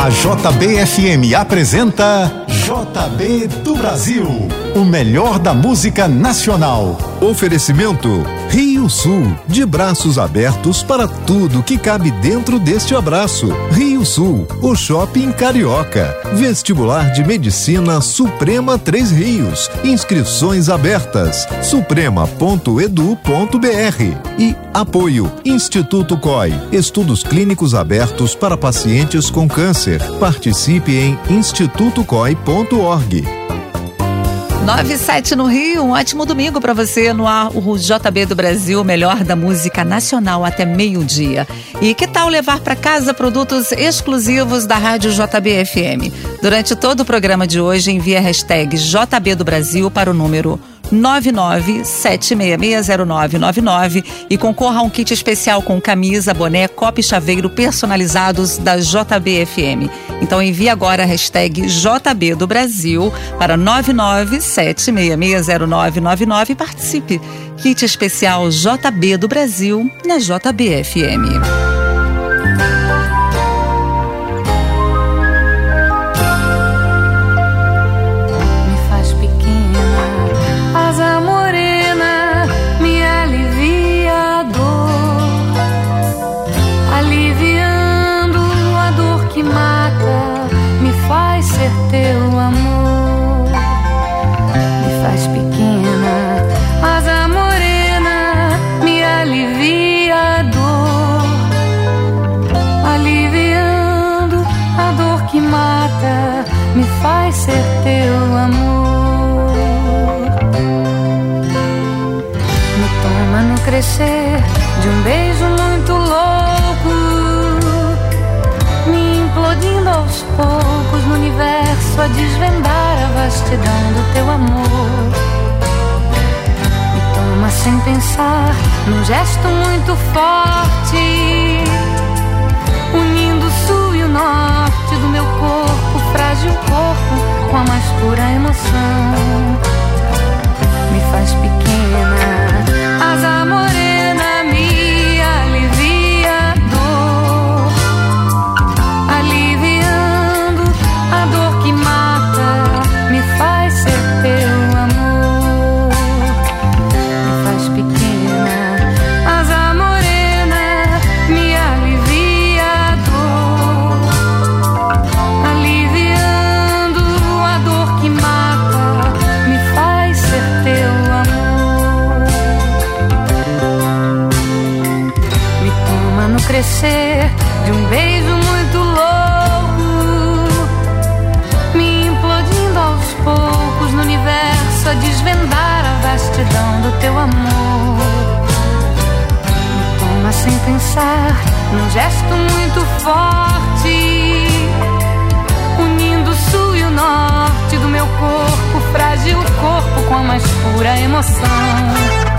A JBFM apresenta JB do Brasil, o melhor da música nacional. Oferecimento Rio Sul, de braços abertos para tudo que cabe dentro deste abraço. Rio Sul, o shopping carioca. Vestibular de Medicina Suprema Três Rios. Inscrições abertas. suprema.edu.br. E apoio Instituto COI, estudos clínicos abertos para pacientes com câncer. Participe em institutocoi.org. 97 no Rio, um ótimo domingo para você no ar, o JB do Brasil, melhor da música nacional até meio-dia. E que tal levar para casa produtos exclusivos da Rádio JBFM? Durante todo o programa de hoje, envie a hashtag JB do Brasil para o número 997660999 e concorra a um kit especial com camisa, boné, copo e chaveiro personalizados da JBFM. Então envie agora a hashtag JB do Brasil para 997660999 e participe. Kit especial JB do Brasil na JBFM. De um beijo muito louco, me implodindo aos poucos no universo a desvendar a vastidão do teu amor. Me toma sem pensar, num gesto muito forte, unindo o sul e o norte do meu corpo, frágil corpo, com a mais pura emoção. Me faz pequena, as amores. de um beijo muito louco, me implodindo aos poucos no universo a desvendar a vastidão do teu amor. Me toma sem pensar, num gesto muito forte, unindo o sul e o norte do meu corpo, frágil corpo com a mais pura emoção.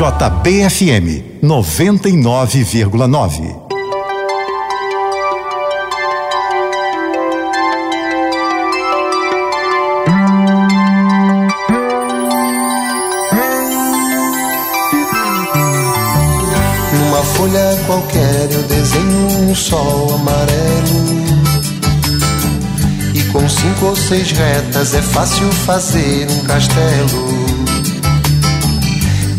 JBFM 99,9. Numa folha qualquer eu desenho um sol amarelo. E com cinco ou seis retas é fácil fazer um castelo.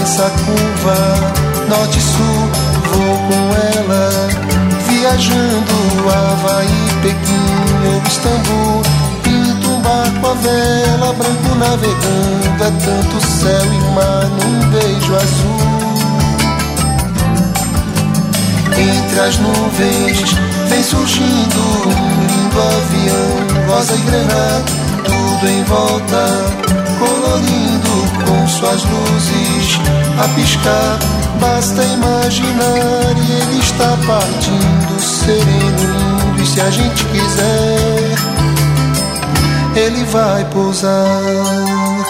imensa curva, norte e sul, vou com ela, viajando Havaí, Pequim ou Istambul. Pinto um barco a vela, branco navegando, é tanto céu e mar num beijo azul. Entre as nuvens vem surgindo um lindo avião, rosa e granada, tudo em volta, colorindo com suas luzes a piscar. Basta imaginar e ele está partindo, sereno, lindo. E se a gente quiser, ele vai pousar.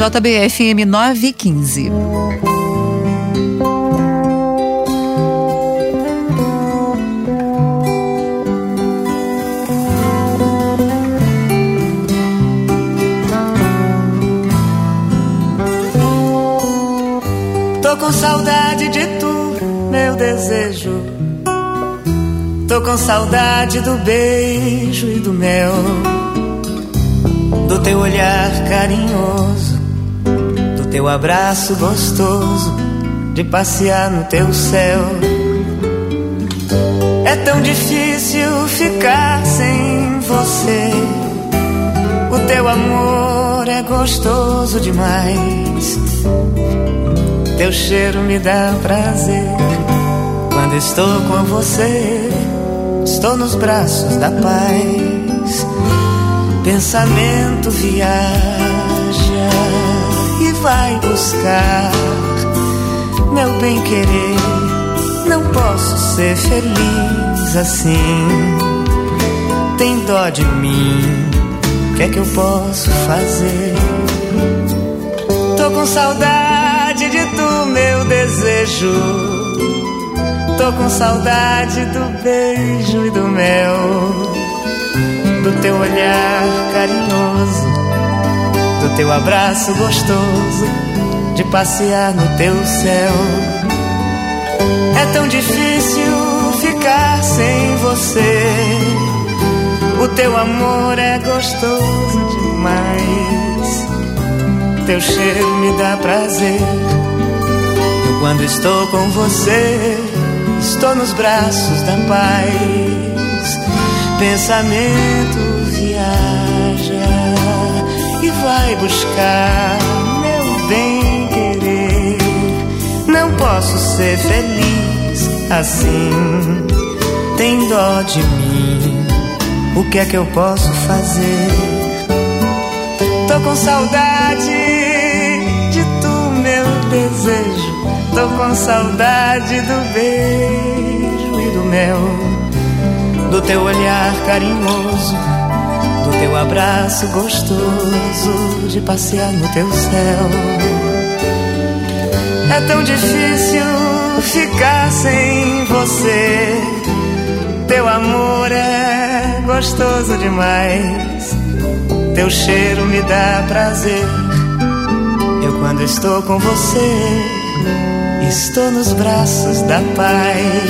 JBFM 915. Tô com saudade de tu, meu desejo. Tô com saudade do beijo e do mel, do teu olhar carinhoso, teu abraço gostoso, de passear no teu céu. É tão difícil ficar sem você. O teu amor é gostoso demais. Teu cheiro me dá prazer. Quando estou com você, estou nos braços da paz. Pensamento viaja vai buscar meu bem querer. Não posso ser feliz assim. Tem dó de mim que é que eu posso fazer? Tô com saudade de tu, meu desejo. Tô com saudade do beijo e do mel, do teu olhar carinhoso, do teu abraço gostoso, de passear no teu céu. É tão difícil ficar sem você o teu amor é gostoso demais. Teu cheiro me dá prazer. Eu, quando estou com você, estou nos braços da paz. Pensamento vai buscar meu bem querer. Não posso ser feliz assim. Tem dó de mim o que é que eu posso fazer? Tô com saudade de tu, meu desejo. Tô com saudade do beijo e do mel, do teu olhar carinhoso, do teu abraço gostoso, de passear no teu céu. É tão difícil ficar sem você. Teu amor é gostoso demais. Teu cheiro me dá prazer. Eu, quando estou com você, estou nos braços da paz.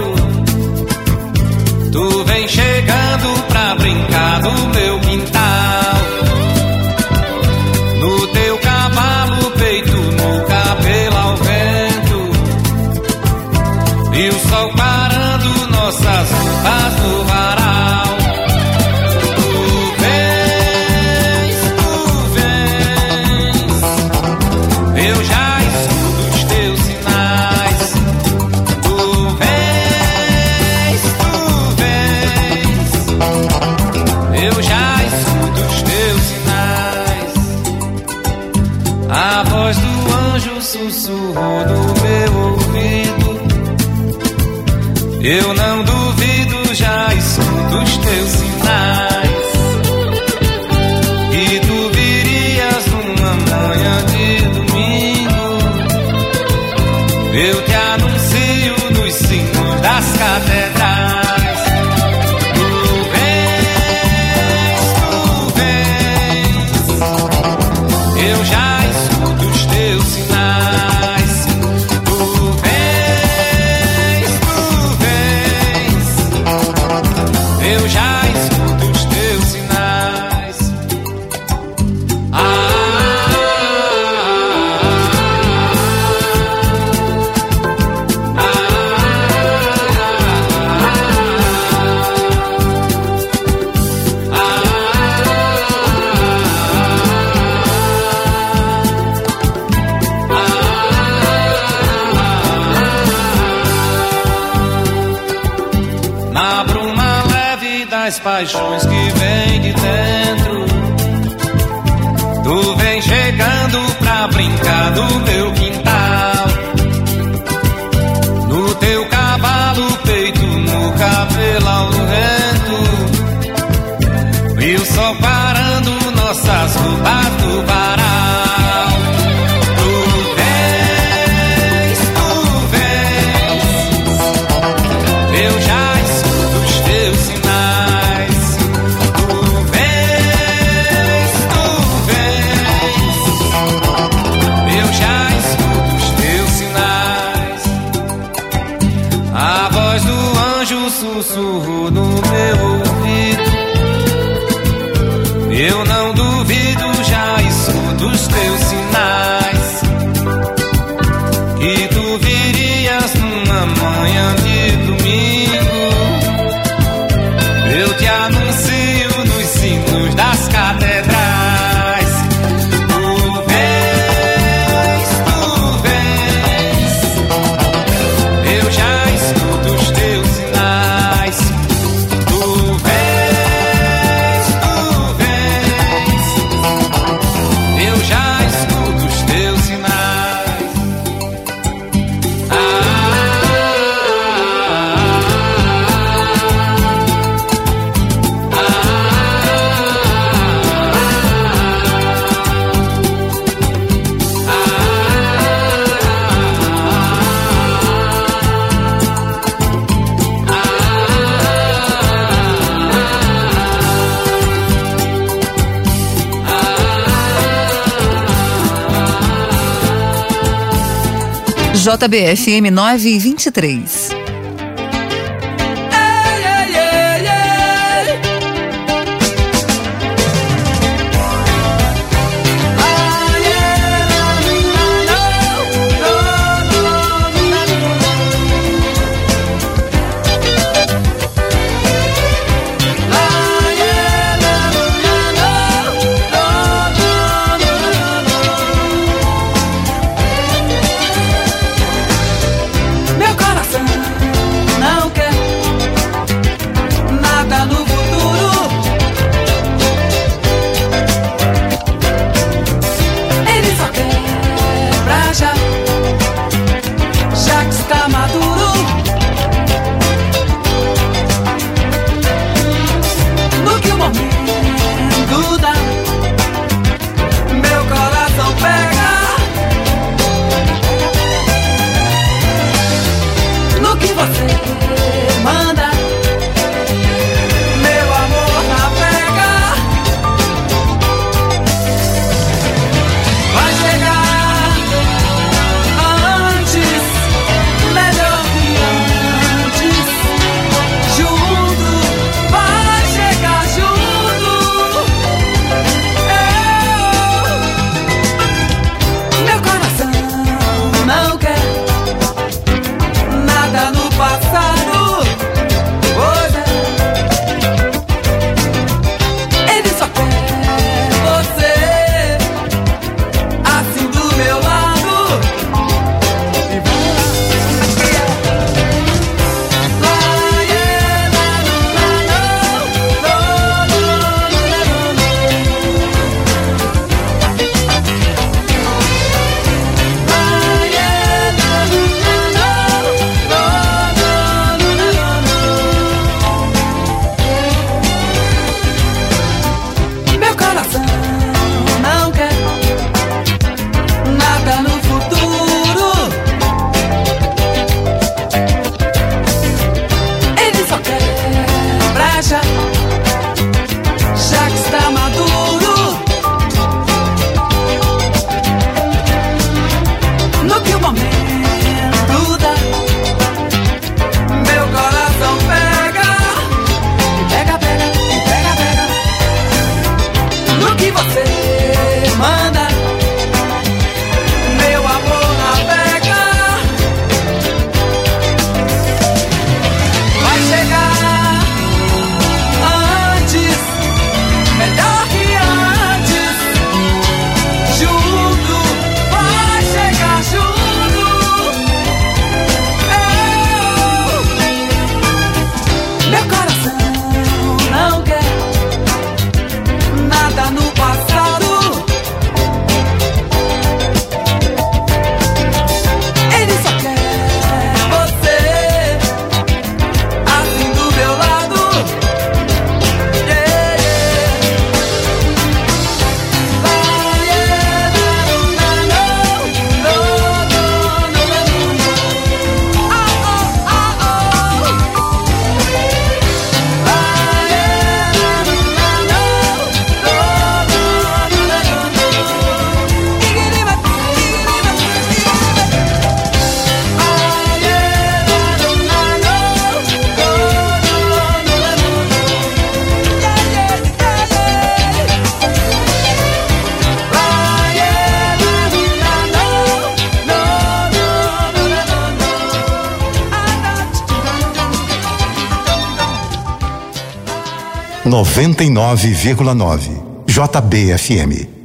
Eu paixões que vem su JBFM 9 99,9 JBFM.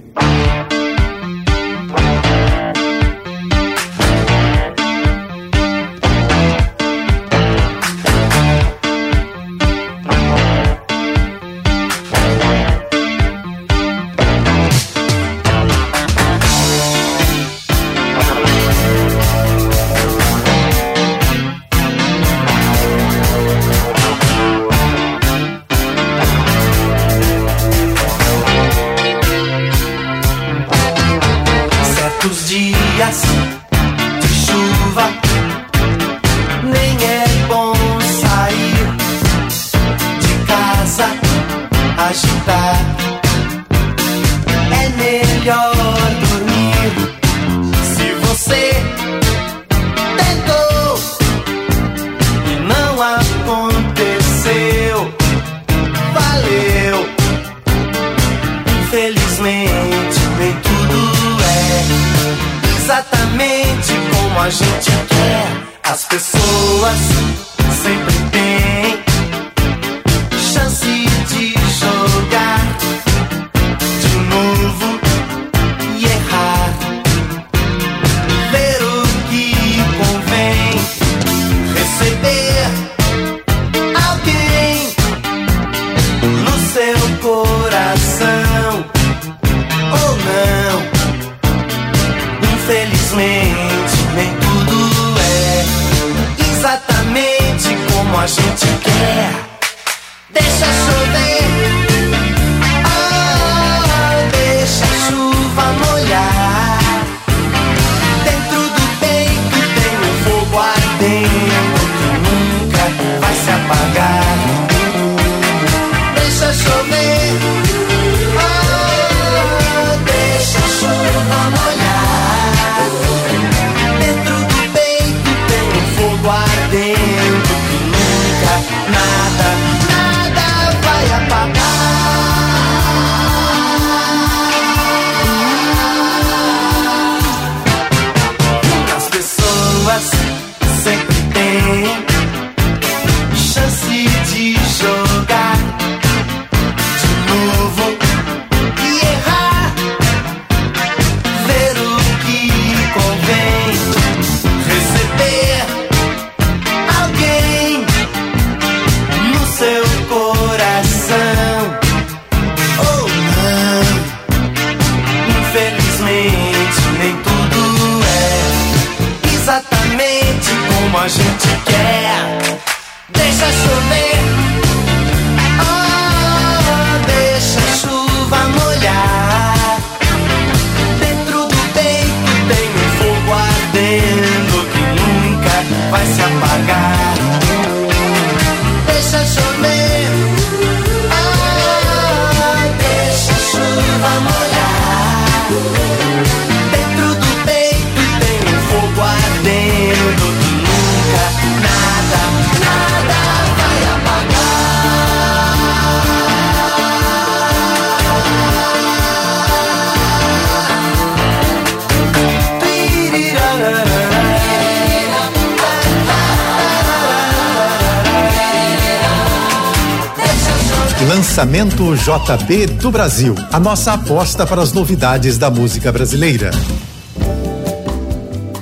Lançamento JB do Brasil. A nossa aposta para as novidades da música brasileira.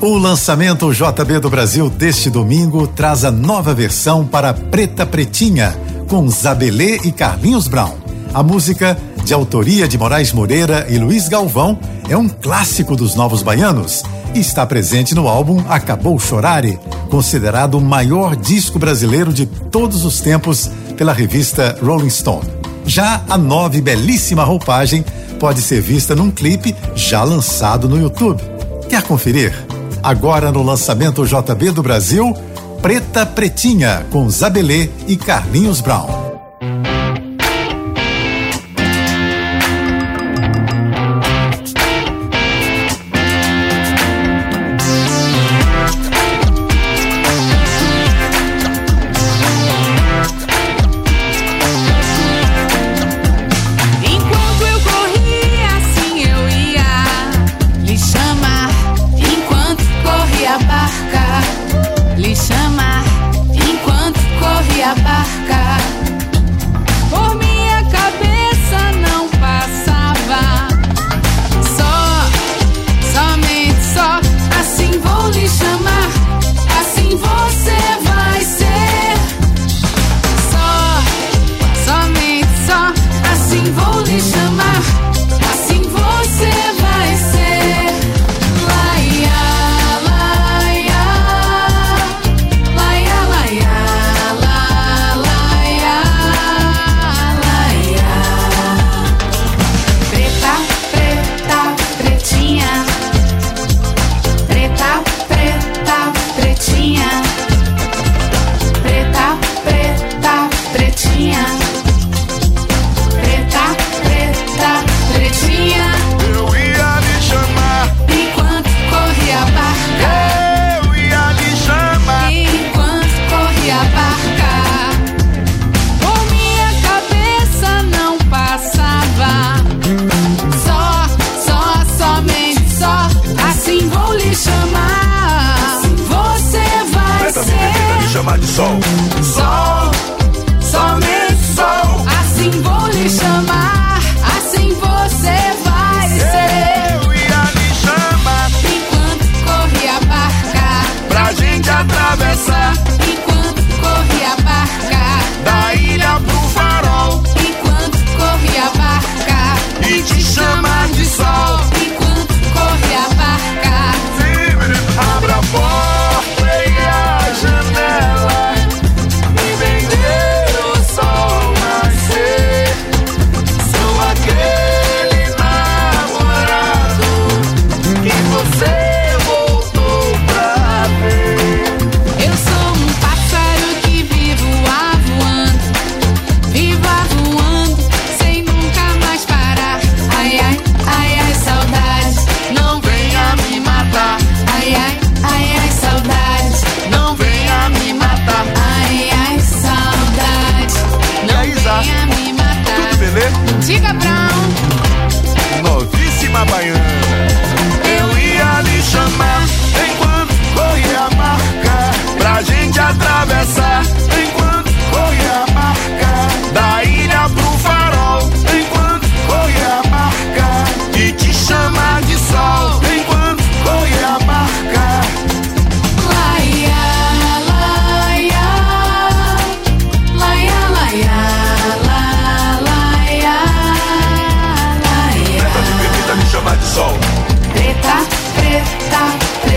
O lançamento JB do Brasil deste domingo traz a nova versão para Preta Pretinha, com Zabelê e Carlinhos Brown. A música, de autoria de Moraes Moreira e Luiz Galvão, é um clássico dos Novos Baianos e está presente no álbum Acabou Chorare, considerado o maior disco brasileiro de todos os tempos pela revista Rolling Stone. Já a nova e belíssima roupagem pode ser vista num clipe já lançado no YouTube. Quer conferir? Agora no lançamento JB do Brasil, Preta Pretinha, com Zabelê e Carlinhos Brown.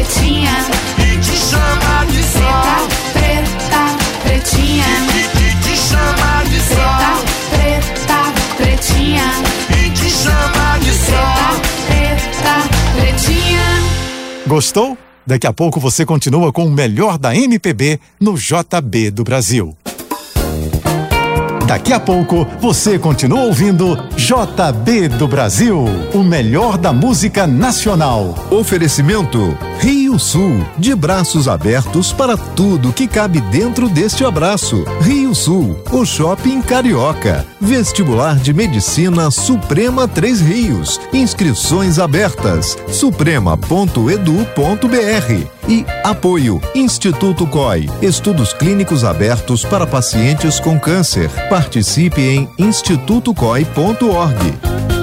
pretinha. E te chama de sol. Preta, preta, pretinha. E, te chama de sol. Preta, preta, pretinha. E te chama de sol. Preta, pretinha. Gostou? Daqui a pouco você continua com o melhor da MPB no JB do Brasil. Daqui a pouco você continua ouvindo JB do Brasil, o melhor da música nacional. Oferecimento Rio Sul, de braços abertos para tudo que cabe dentro deste abraço. Rio Sul, o shopping carioca. Vestibular de Medicina Suprema Três Rios. Inscrições abertas. suprema.edu.br e apoio Instituto COI. Estudos clínicos abertos para pacientes com câncer. Participe em institutocoi.org www.ufsc.edu.br